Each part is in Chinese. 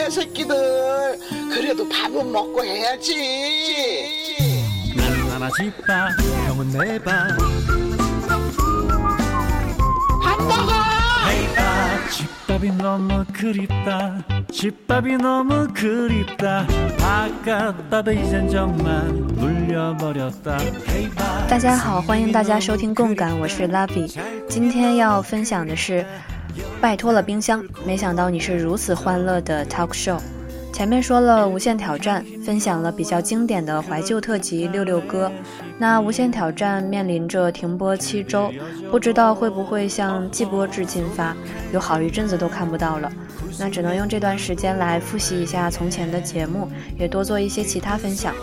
내 새끼들. 그래도 밥은 먹고 해야지. 나는 하나 집밥 형은 내밥 밥 먹어. 해밥 집밥이 너무 그립다 집밥이 너무 그립다 아깝다도 이젠 정말 물려버렸다 해밥 大家好，欢迎大家收听共感，我是 Lavi。今天要分享的是， 拜托了冰箱，没想到你是如此欢乐的 talk show。前面说了《无限挑战》，分享了比较经典的怀旧特辑《六六歌》。那《无限挑战》面临着停播七周，不知道会不会向季播制进发，有好一阵子都看不到了。那只能用这段时间来复习一下从前的节目，也多做一些其他分享。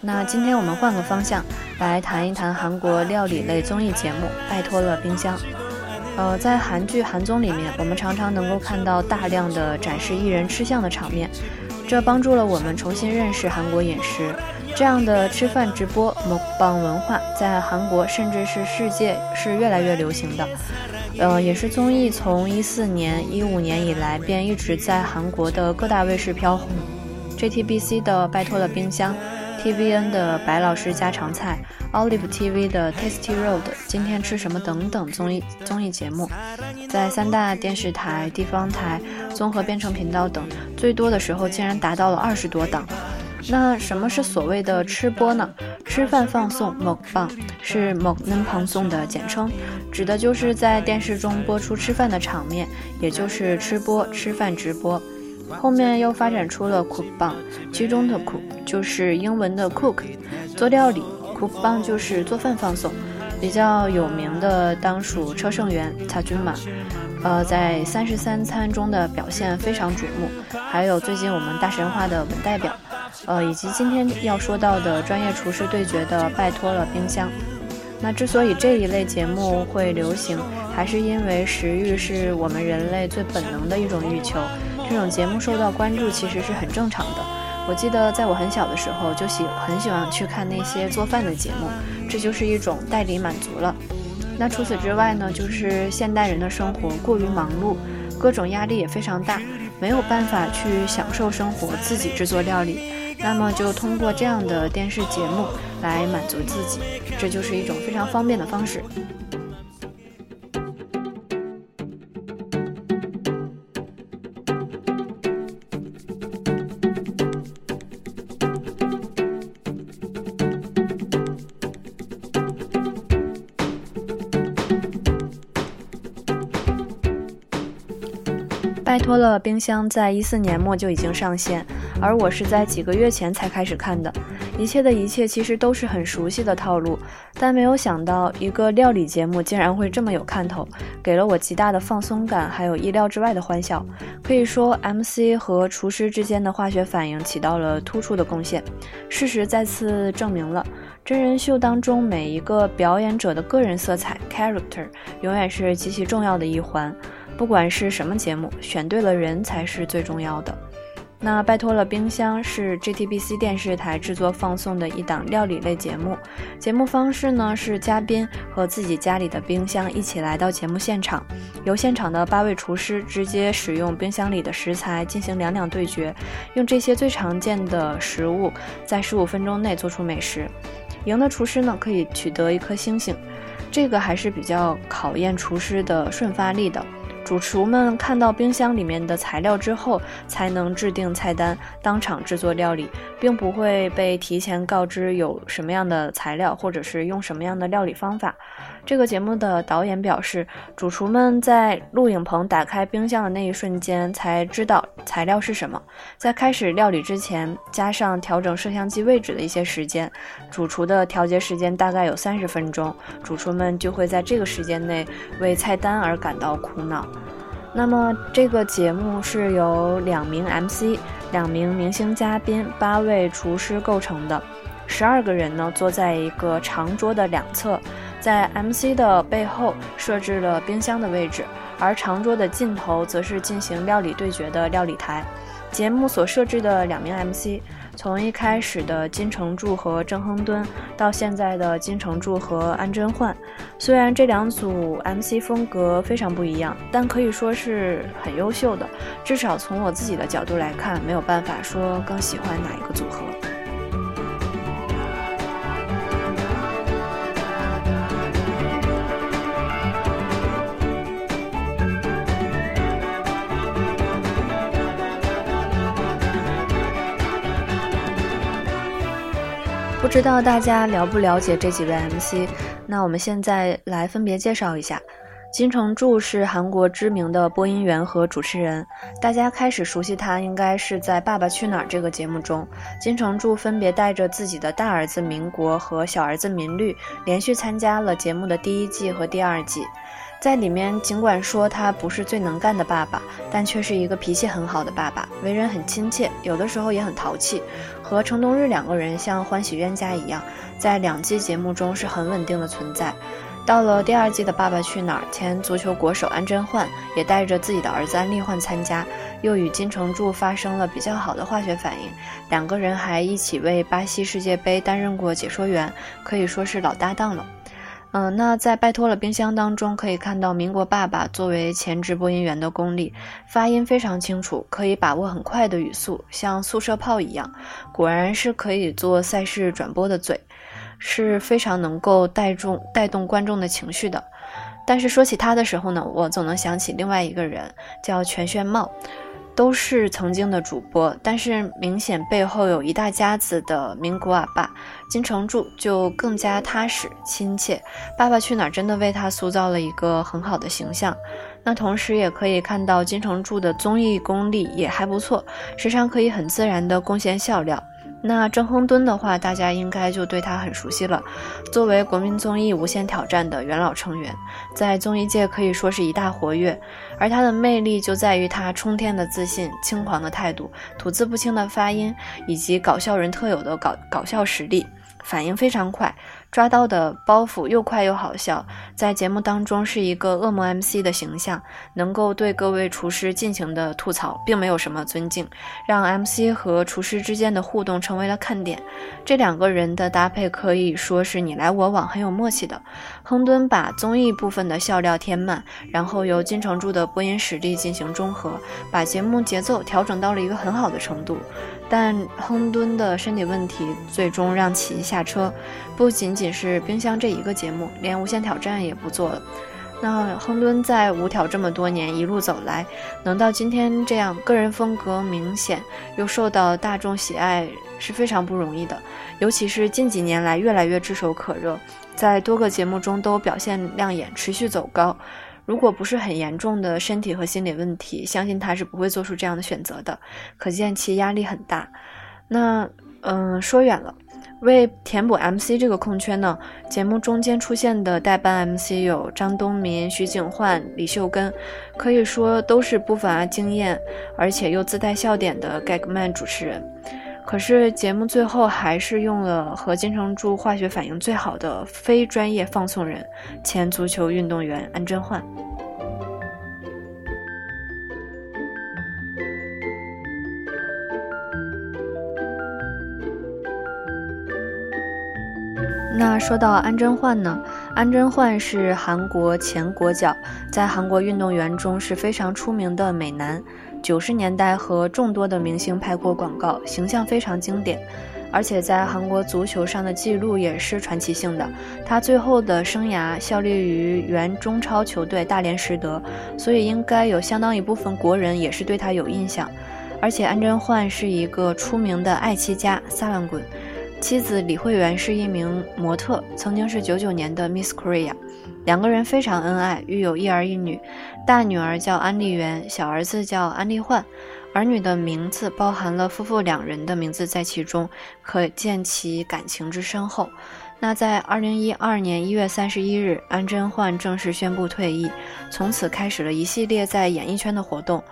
那今天我们换个方向，来谈一谈韩国料理类综艺节目《拜托了冰箱》。呃，在韩剧、韩综里面，我们常常能够看到大量的展示艺人吃相的场面，这帮助了我们重新认识韩国饮食。这样的吃饭直播、먹방文化在韩国甚至是世界是越来越流行的。呃，也是综艺从一四年、一五年以来便一直在韩国的各大卫视飘红，JTBC 的《拜托了冰箱》。TVN 的白老师家常菜，Olive TV 的 Tasty Road，今天吃什么等等综艺综艺节目，在三大电视台、地方台、综合编程频道等，最多的时候竟然达到了二十多档。那什么是所谓的吃播呢？吃饭放送 mukbang 是 mukbang 放送的简称，指的就是在电视中播出吃饭的场面，也就是吃播、吃饭直播。后面又发展出了 cookbang，其中的 cook 就是英文的 cook，做料理；cookbang 就是做饭放送。比较有名的当属车胜元、蔡君马，呃，在三十三餐中的表现非常瞩目。还有最近我们大神话的文代表，呃，以及今天要说到的专业厨师对决的拜托了冰箱。那之所以这一类节目会流行，还是因为食欲是我们人类最本能的一种欲求。这种节目受到关注其实是很正常的。我记得在我很小的时候就喜很喜欢去看那些做饭的节目，这就是一种代理满足了。那除此之外呢，就是现代人的生活过于忙碌，各种压力也非常大，没有办法去享受生活，自己制作料理，那么就通过这样的电视节目来满足自己，这就是一种非常方便的方式。拜托了冰箱在一四年末就已经上线，而我是在几个月前才开始看的。一切的一切其实都是很熟悉的套路，但没有想到一个料理节目竟然会这么有看头，给了我极大的放松感，还有意料之外的欢笑。可以说，MC 和厨师之间的化学反应起到了突出的贡献。事实再次证明了，真人秀当中每一个表演者的个人色彩 （character） 永远是极其重要的一环。不管是什么节目，选对了人才是最重要的。那拜托了冰箱是 JTBC 电视台制作放送的一档料理类节目。节目方式呢是嘉宾和自己家里的冰箱一起来到节目现场，由现场的八位厨师直接使用冰箱里的食材进行两两对决，用这些最常见的食物在十五分钟内做出美食。赢的厨师呢可以取得一颗星星，这个还是比较考验厨师的瞬发力的。主厨们看到冰箱里面的材料之后，才能制定菜单，当场制作料理，并不会被提前告知有什么样的材料，或者是用什么样的料理方法。这个节目的导演表示，主厨们在录影棚打开冰箱的那一瞬间才知道材料是什么，在开始料理之前，加上调整摄像机位置的一些时间，主厨的调节时间大概有三十分钟，主厨们就会在这个时间内为菜单而感到苦恼。那么这个节目是由两名 MC、两名明星嘉宾、八位厨师构成的，十二个人呢坐在一个长桌的两侧，在 MC 的背后设置了冰箱的位置，而长桌的尽头则是进行料理对决的料理台。节目所设置的两名 MC，从一开始的金成柱和郑亨敦，到现在的金成柱和安贞焕，虽然这两组 MC 风格非常不一样，但可以说是很优秀的。至少从我自己的角度来看，没有办法说更喜欢哪一个组合。知道大家了不了解这几位 MC？那我们现在来分别介绍一下。金成柱是韩国知名的播音员和主持人，大家开始熟悉他应该是在《爸爸去哪儿》这个节目中。金成柱分别带着自己的大儿子民国和小儿子民律，连续参加了节目的第一季和第二季。在里面，尽管说他不是最能干的爸爸，但却是一个脾气很好的爸爸，为人很亲切，有的时候也很淘气。和程东日两个人像欢喜冤家一样，在两季节目中是很稳定的存在。到了第二季的《爸爸去哪儿》，前足球国手安贞焕也带着自己的儿子安利焕参加，又与金城柱发生了比较好的化学反应。两个人还一起为巴西世界杯担任过解说员，可以说是老搭档了。嗯，那在拜托了冰箱当中可以看到，民国爸爸作为前直播音员的功力，发音非常清楚，可以把握很快的语速，像速射炮一样，果然是可以做赛事转播的嘴，是非常能够带动带动观众的情绪的。但是说起他的时候呢，我总能想起另外一个人，叫全炫茂。都是曾经的主播，但是明显背后有一大家子的名古阿爸金城柱就更加踏实亲切。爸爸去哪儿真的为他塑造了一个很好的形象。那同时也可以看到金城柱的综艺功力也还不错，时常可以很自然的贡献笑料。那郑亨敦的话，大家应该就对他很熟悉了。作为国民综艺《无限挑战》的元老成员，在综艺界可以说是一大活跃。而他的魅力就在于他冲天的自信、轻狂的态度、吐字不清的发音，以及搞笑人特有的搞搞笑实力，反应非常快。抓到的包袱又快又好笑，在节目当中是一个恶魔 MC 的形象，能够对各位厨师尽情的吐槽，并没有什么尊敬，让 MC 和厨师之间的互动成为了看点。这两个人的搭配可以说是你来我往，很有默契的。亨敦把综艺部分的笑料填满，然后由金城柱的播音实力进行中和，把节目节奏调整到了一个很好的程度。但亨敦的身体问题最终让其下车，不仅仅是冰箱这一个节目，连无限挑战也不做了。那亨敦在无挑这么多年一路走来，能到今天这样，个人风格明显又受到大众喜爱是非常不容易的。尤其是近几年来越来越炙手可热，在多个节目中都表现亮眼，持续走高。如果不是很严重的身体和心理问题，相信他是不会做出这样的选择的。可见其压力很大。那，嗯，说远了。为填补 MC 这个空缺呢，节目中间出现的代班 MC 有张东民、徐景焕、李秀根，可以说都是不乏经验，而且又自带笑点的 Gagman 主持人。可是节目最后还是用了和金城柱化学反应最好的非专业放送人，前足球运动员安贞焕。那说到安贞焕呢？安贞焕是韩国前国脚，在韩国运动员中是非常出名的美男。九十年代和众多的明星拍过广告，形象非常经典，而且在韩国足球上的记录也是传奇性的。他最后的生涯效力于原中超球队大连实德，所以应该有相当一部分国人也是对他有印象。而且安贞焕是一个出名的爱妻家，撒浪滚。妻子李慧媛是一名模特，曾经是九九年的 Miss Korea，两个人非常恩爱，育有一儿一女，大女儿叫安丽媛，小儿子叫安丽焕，儿女的名字包含了夫妇两人的名字在其中，可见其感情之深厚。那在二零一二年一月三十一日，安贞焕正式宣布退役，从此开始了一系列在演艺圈的活动。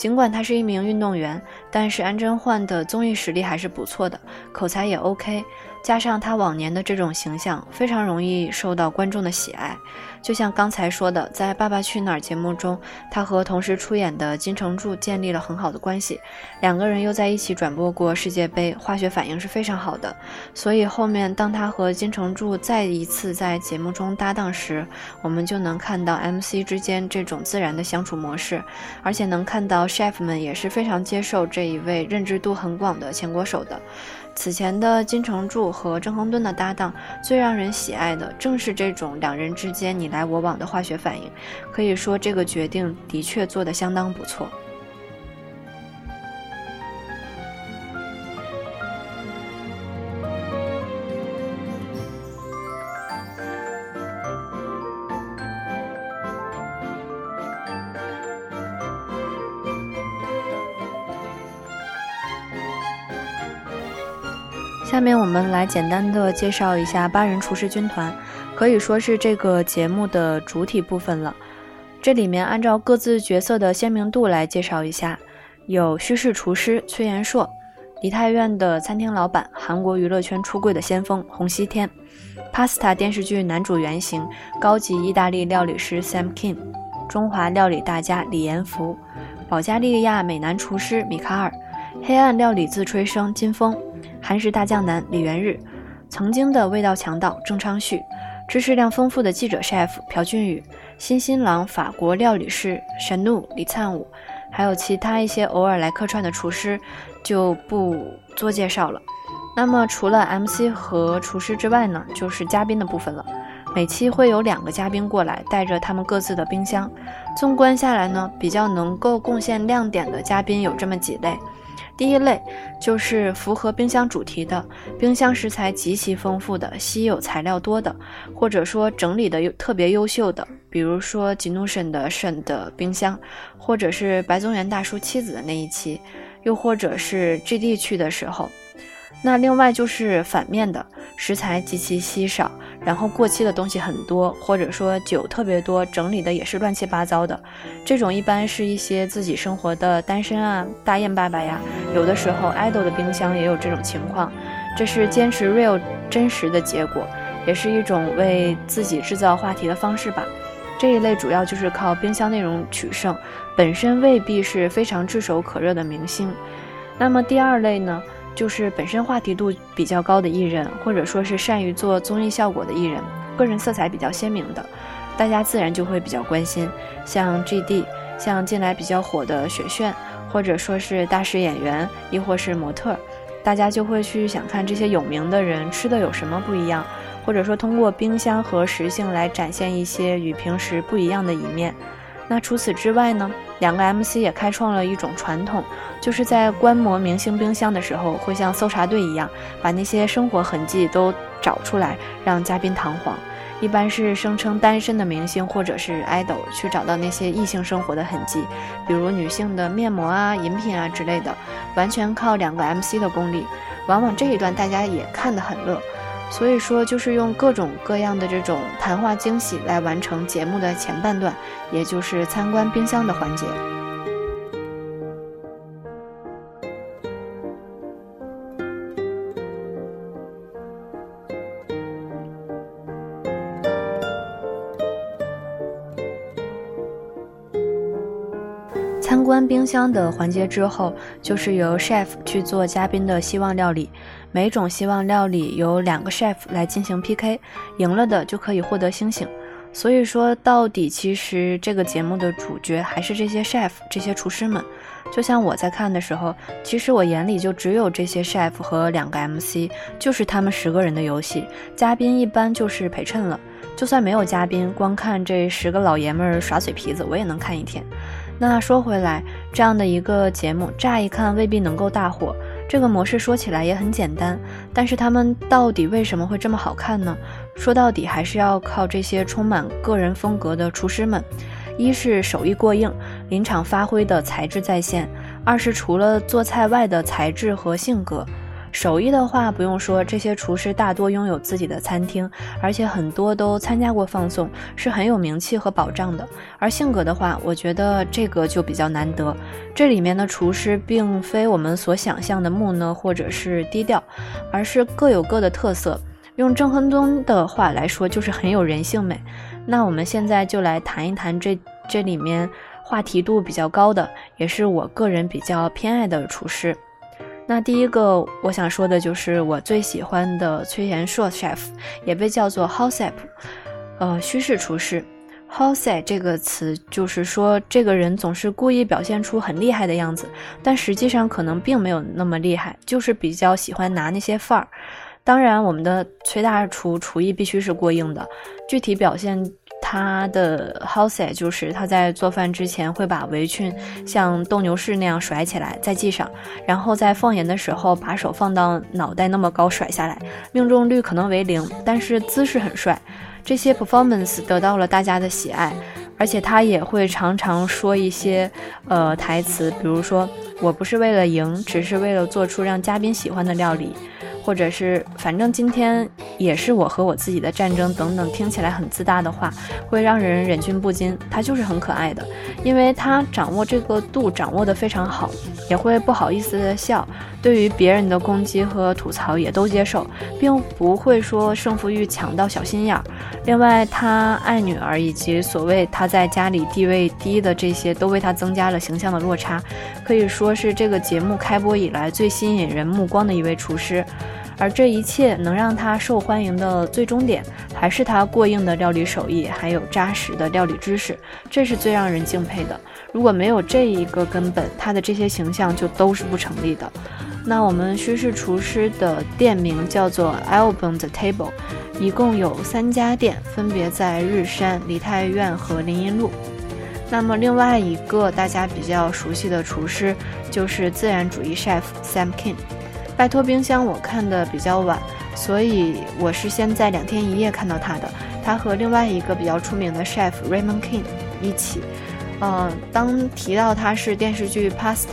尽管他是一名运动员，但是安贞焕的综艺实力还是不错的，口才也 OK。加上他往年的这种形象，非常容易受到观众的喜爱。就像刚才说的，在《爸爸去哪儿》节目中，他和同时出演的金城柱建立了很好的关系，两个人又在一起转播过世界杯，化学反应是非常好的。所以后面当他和金城柱再一次在节目中搭档时，我们就能看到 MC 之间这种自然的相处模式，而且能看到 chef 们也是非常接受这一位认知度很广的前国手的。此前的金城柱和郑亨敦的搭档，最让人喜爱的正是这种两人之间你来我往的化学反应。可以说，这个决定的确做得相当不错。下面我们来简单的介绍一下八人厨师军团，可以说是这个节目的主体部分了。这里面按照各自角色的鲜明度来介绍一下，有叙事厨师崔延硕，梨泰院的餐厅老板，韩国娱乐圈出柜的先锋洪熙天，Pasta 电视剧男主原型，高级意大利料理师 Sam Kim，中华料理大家李延福，保加利亚美男厨师米卡尔，黑暗料理自吹声金峰。韩式大酱男李元日，曾经的味道强盗郑昌旭，知识量丰富的记者 chef 朴俊宇，新新郎法国料理师神怒李灿武，还有其他一些偶尔来客串的厨师，就不做介绍了。那么除了 MC 和厨师之外呢，就是嘉宾的部分了。每期会有两个嘉宾过来，带着他们各自的冰箱。纵观下来呢，比较能够贡献亮点的嘉宾有这么几类。第一类就是符合冰箱主题的，冰箱食材极其丰富的，稀有材料多的，或者说整理的又特别优秀的，比如说吉努沈的沈的冰箱，或者是白宗元大叔妻子的那一期，又或者是 GD 去的时候。那另外就是反面的，食材极其稀少，然后过期的东西很多，或者说酒特别多，整理的也是乱七八糟的。这种一般是一些自己生活的单身啊、大雁爸爸呀，有的时候 idol 的冰箱也有这种情况。这是坚持 real 真实的结果，也是一种为自己制造话题的方式吧。这一类主要就是靠冰箱内容取胜，本身未必是非常炙手可热的明星。那么第二类呢？就是本身话题度比较高的艺人，或者说是善于做综艺效果的艺人，个人色彩比较鲜明的，大家自然就会比较关心。像 GD，像近来比较火的雪炫，或者说是大师演员，亦或是模特，大家就会去想看这些有名的人吃的有什么不一样，或者说通过冰箱和食性来展现一些与平时不一样的一面。那除此之外呢？两个 MC 也开创了一种传统，就是在观摩明星冰箱的时候，会像搜查队一样，把那些生活痕迹都找出来，让嘉宾堂皇。一般是声称单身的明星或者是 idol 去找到那些异性生活的痕迹，比如女性的面膜啊、饮品啊之类的，完全靠两个 MC 的功力。往往这一段大家也看得很乐。所以说，就是用各种各样的这种谈话惊喜来完成节目的前半段，也就是参观冰箱的环节。参观冰箱的环节之后，就是由 chef 去做嘉宾的希望料理。每种希望料理由两个 chef 来进行 PK，赢了的就可以获得星星。所以说到底，其实这个节目的主角还是这些 chef，这些厨师们。就像我在看的时候，其实我眼里就只有这些 chef 和两个 MC，就是他们十个人的游戏。嘉宾一般就是陪衬了。就算没有嘉宾，光看这十个老爷们儿耍嘴皮子，我也能看一天。那说回来，这样的一个节目，乍一看未必能够大火。这个模式说起来也很简单，但是他们到底为什么会这么好看呢？说到底还是要靠这些充满个人风格的厨师们，一是手艺过硬，临场发挥的才智在线；二是除了做菜外的才智和性格。手艺的话，不用说，这些厨师大多拥有自己的餐厅，而且很多都参加过放送，是很有名气和保障的。而性格的话，我觉得这个就比较难得。这里面的厨师并非我们所想象的木讷或者是低调，而是各有各的特色。用郑亨东的话来说，就是很有人性美。那我们现在就来谈一谈这这里面话题度比较高的，也是我个人比较偏爱的厨师。那第一个我想说的就是我最喜欢的崔延硕 chef，也被叫做 Hosep，呃，虚式厨师。Hosep 这个词就是说这个人总是故意表现出很厉害的样子，但实际上可能并没有那么厉害，就是比较喜欢拿那些范儿。当然，我们的崔大厨厨艺必须是过硬的，具体表现。他的 house 就是他在做饭之前会把围裙像斗牛士那样甩起来再系上，然后在放盐的时候把手放到脑袋那么高甩下来，命中率可能为零，但是姿势很帅。这些 performance 得到了大家的喜爱，而且他也会常常说一些呃台词，比如说我不是为了赢，只是为了做出让嘉宾喜欢的料理。或者是反正今天也是我和我自己的战争等等，听起来很自大的话，会让人忍俊不禁。他就是很可爱的，因为他掌握这个度掌握的非常好，也会不好意思的笑。对于别人的攻击和吐槽也都接受，并不会说胜负欲强到小心眼儿。另外，他爱女儿以及所谓他在家里地位低的这些，都为他增加了形象的落差，可以说是这个节目开播以来最吸引人目光的一位厨师。而这一切能让他受欢迎的最终点，还是他过硬的料理手艺，还有扎实的料理知识，这是最让人敬佩的。如果没有这一个根本，他的这些形象就都是不成立的。那我们虚氏厨师的店名叫做 Album the Table，一共有三家店，分别在日山、梨泰院和林荫路。那么另外一个大家比较熟悉的厨师就是自然主义 chef Sam King。拜托冰箱，我看的比较晚，所以我是先在两天一夜看到他的。他和另外一个比较出名的 chef Raymond King 一起。嗯，当提到他是电视剧《Pasta》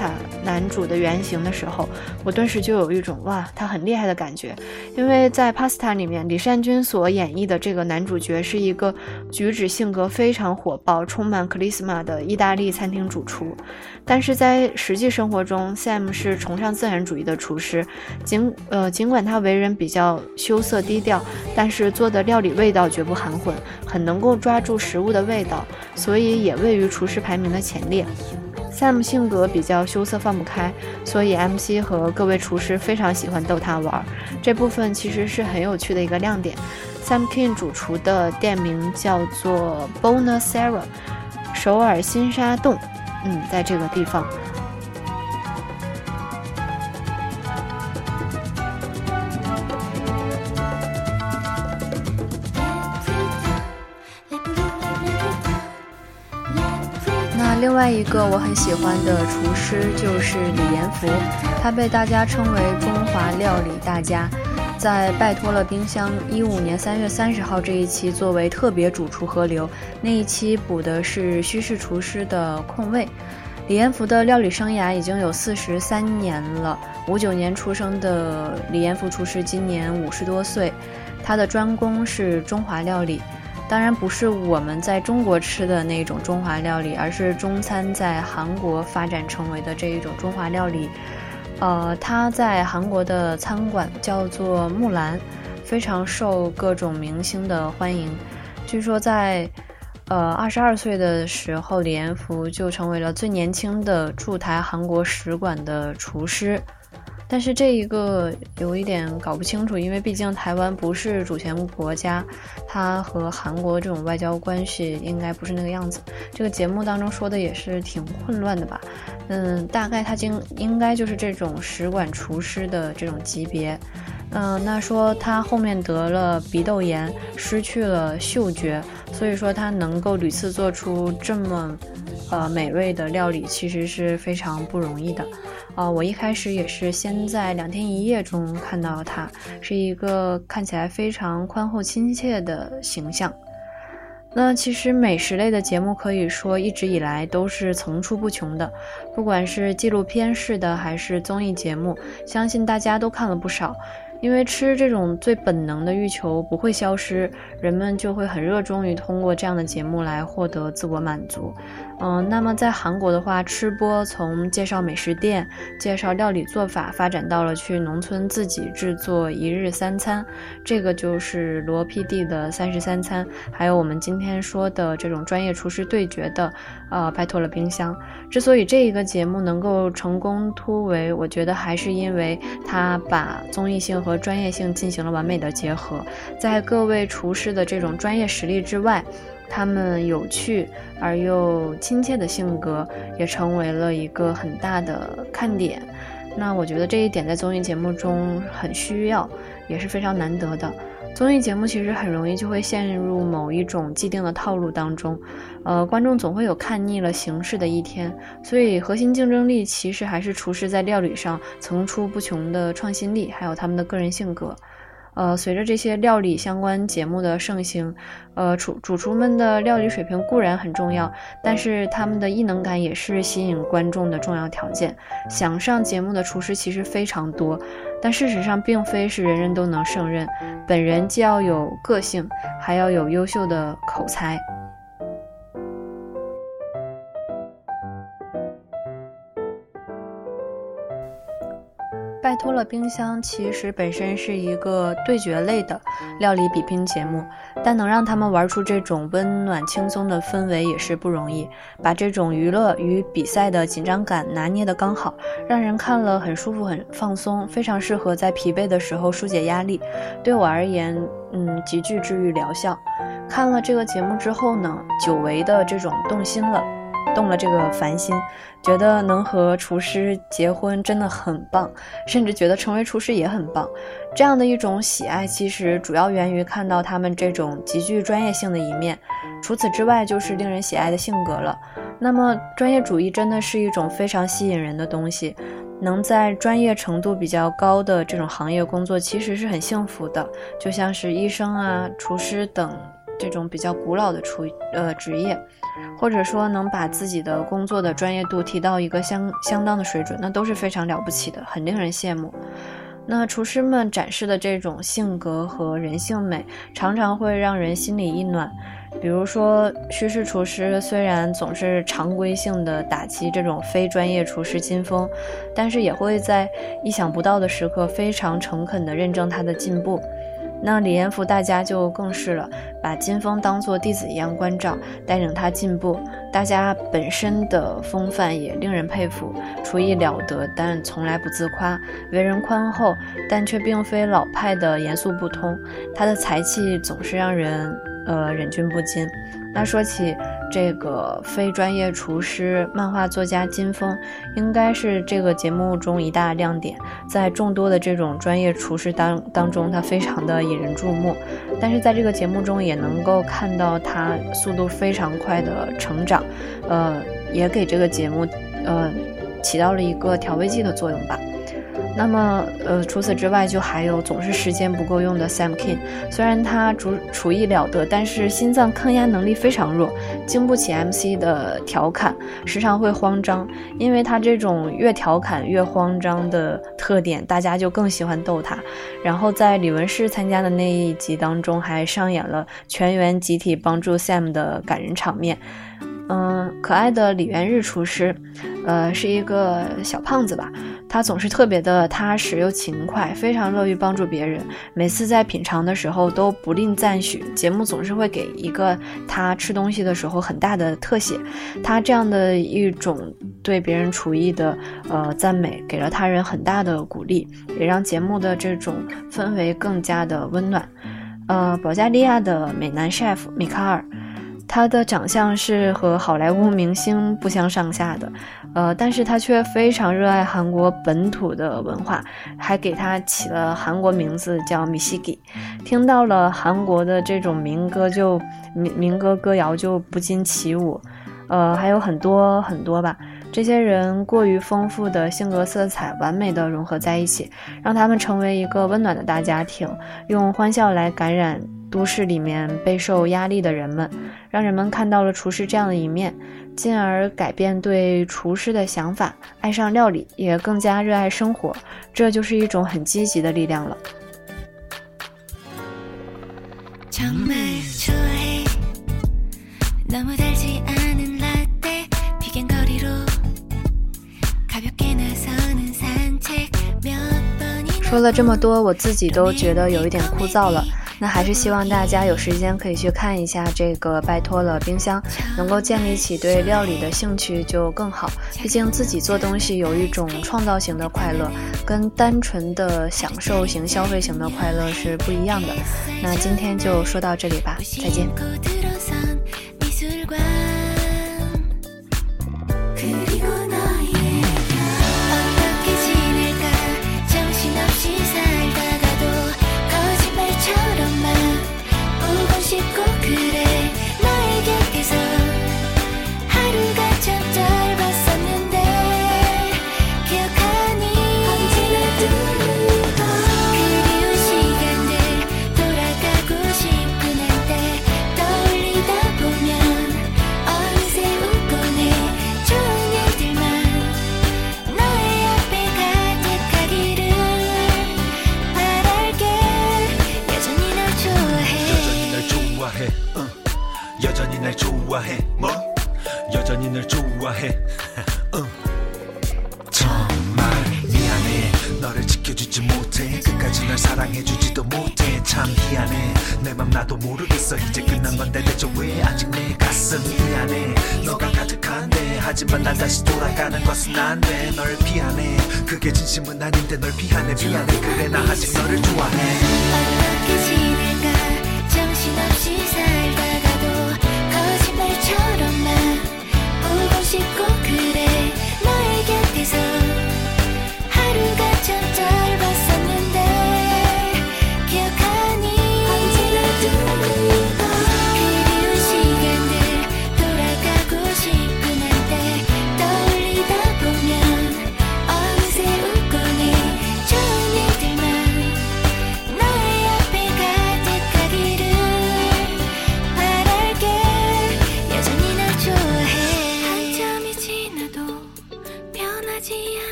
男主的原型的时候，我顿时就有一种哇，他很厉害的感觉。因为在《Pasta》里面，李善均所演绎的这个男主角是一个举止性格非常火爆、充满 charisma 的意大利餐厅主厨。但是在实际生活中，Sam 是崇尚自然主义的厨师。尽呃，尽管他为人比较羞涩低调，但是做的料理味道绝不含混，很能够抓住食物的味道，所以也位于厨师。排名的前列。Sam 性格比较羞涩放不开，所以 MC 和各位厨师非常喜欢逗他玩儿。这部分其实是很有趣的一个亮点。Sam King 主厨的店名叫做 bona sara 首尔新沙洞。嗯，在这个地方。另外一个我很喜欢的厨师就是李延福，他被大家称为中华料理大家。在拜托了冰箱一五年三月三十号这一期作为特别主厨合流，那一期补的是虚式厨师的空位。李延福的料理生涯已经有四十三年了，五九年出生的李延福厨师今年五十多岁，他的专攻是中华料理。当然不是我们在中国吃的那种中华料理，而是中餐在韩国发展成为的这一种中华料理。呃，他在韩国的餐馆叫做木兰，非常受各种明星的欢迎。据说在呃二十二岁的时候，李延福就成为了最年轻的驻台韩国使馆的厨师。但是这一个有一点搞不清楚，因为毕竟台湾不是主权国家，它和韩国这种外交关系应该不是那个样子。这个节目当中说的也是挺混乱的吧？嗯，大概他经应该就是这种使馆厨师的这种级别。嗯，那说他后面得了鼻窦炎，失去了嗅觉，所以说他能够屡次做出这么呃美味的料理，其实是非常不容易的。啊，我一开始也是先在两天一夜中看到他，是一个看起来非常宽厚亲切的形象。那其实美食类的节目可以说一直以来都是层出不穷的，不管是纪录片式的还是综艺节目，相信大家都看了不少。因为吃这种最本能的欲求不会消失，人们就会很热衷于通过这样的节目来获得自我满足。嗯，那么在韩国的话，吃播从介绍美食店、介绍料理做法，发展到了去农村自己制作一日三餐，这个就是罗 PD 的三十三餐，还有我们今天说的这种专业厨师对决的，呃，拜托了冰箱。之所以这一个节目能够成功突围，我觉得还是因为它把综艺性和专业性进行了完美的结合，在各位厨师的这种专业实力之外。他们有趣而又亲切的性格，也成为了一个很大的看点。那我觉得这一点在综艺节目中很需要，也是非常难得的。综艺节目其实很容易就会陷入某一种既定的套路当中，呃，观众总会有看腻了形式的一天。所以，核心竞争力其实还是厨师在料理上层出不穷的创新力，还有他们的个人性格。呃，随着这些料理相关节目的盛行，呃，厨主厨们的料理水平固然很重要，但是他们的异能感也是吸引观众的重要条件。想上节目的厨师其实非常多，但事实上并非是人人都能胜任。本人既要有个性，还要有优秀的口才。拜托了冰箱其实本身是一个对决类的料理比拼节目，但能让他们玩出这种温暖轻松的氛围也是不容易，把这种娱乐与比赛的紧张感拿捏得刚好，让人看了很舒服、很放松，非常适合在疲惫的时候疏解压力。对我而言，嗯，极具治愈疗效。看了这个节目之后呢，久违的这种动心了。动了这个凡心，觉得能和厨师结婚真的很棒，甚至觉得成为厨师也很棒。这样的一种喜爱，其实主要源于看到他们这种极具专业性的一面。除此之外，就是令人喜爱的性格了。那么，专业主义真的是一种非常吸引人的东西。能在专业程度比较高的这种行业工作，其实是很幸福的。就像是医生啊、厨师等这种比较古老的厨呃职业。或者说能把自己的工作的专业度提到一个相相当的水准，那都是非常了不起的，很令人羡慕。那厨师们展示的这种性格和人性美，常常会让人心里一暖。比如说，叙事厨师虽然总是常规性的打击这种非专业厨师金峰，但是也会在意想不到的时刻非常诚恳地认证他的进步。那李彦福大家就更是了，把金峰当做弟子一样关照，带领他进步。大家本身的风范也令人佩服，厨艺了得，但从来不自夸，为人宽厚，但却并非老派的严肃不通。他的才气总是让人呃忍俊不禁。那说起。这个非专业厨师、漫画作家金峰，应该是这个节目中一大亮点。在众多的这种专业厨师当当中，他非常的引人注目。但是在这个节目中，也能够看到他速度非常快的成长，呃，也给这个节目，呃，起到了一个调味剂的作用吧。那么，呃，除此之外，就还有总是时间不够用的 Sam King。虽然他厨厨艺了得，但是心脏抗压能力非常弱，经不起 MC 的调侃，时常会慌张。因为他这种越调侃越慌张的特点，大家就更喜欢逗他。然后在李文世参加的那一集当中，还上演了全员集体帮助 Sam 的感人场面。嗯，可爱的李元日厨师，呃，是一个小胖子吧。他总是特别的踏实又勤快，非常乐于帮助别人。每次在品尝的时候都不吝赞许，节目总是会给一个他吃东西的时候很大的特写。他这样的一种对别人厨艺的呃赞美，给了他人很大的鼓励，也让节目的这种氛围更加的温暖。呃，保加利亚的美男 chef 米卡尔。他的长相是和好莱坞明星不相上下的，呃，但是他却非常热爱韩国本土的文化，还给他起了韩国名字叫米西吉。听到了韩国的这种民歌，就民民歌歌谣就不禁起舞，呃，还有很多很多吧。这些人过于丰富的性格色彩，完美的融合在一起，让他们成为一个温暖的大家庭，用欢笑来感染。都市里面备受压力的人们，让人们看到了厨师这样的一面，进而改变对厨师的想法，爱上料理，也更加热爱生活。这就是一种很积极的力量了。说了这么多，我自己都觉得有一点枯燥了。那还是希望大家有时间可以去看一下这个。拜托了，冰箱能够建立起对料理的兴趣就更好。毕竟自己做东西有一种创造型的快乐，跟单纯的享受型、消费型的快乐是不一样的。那今天就说到这里吧，再见。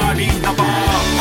party, the bomb.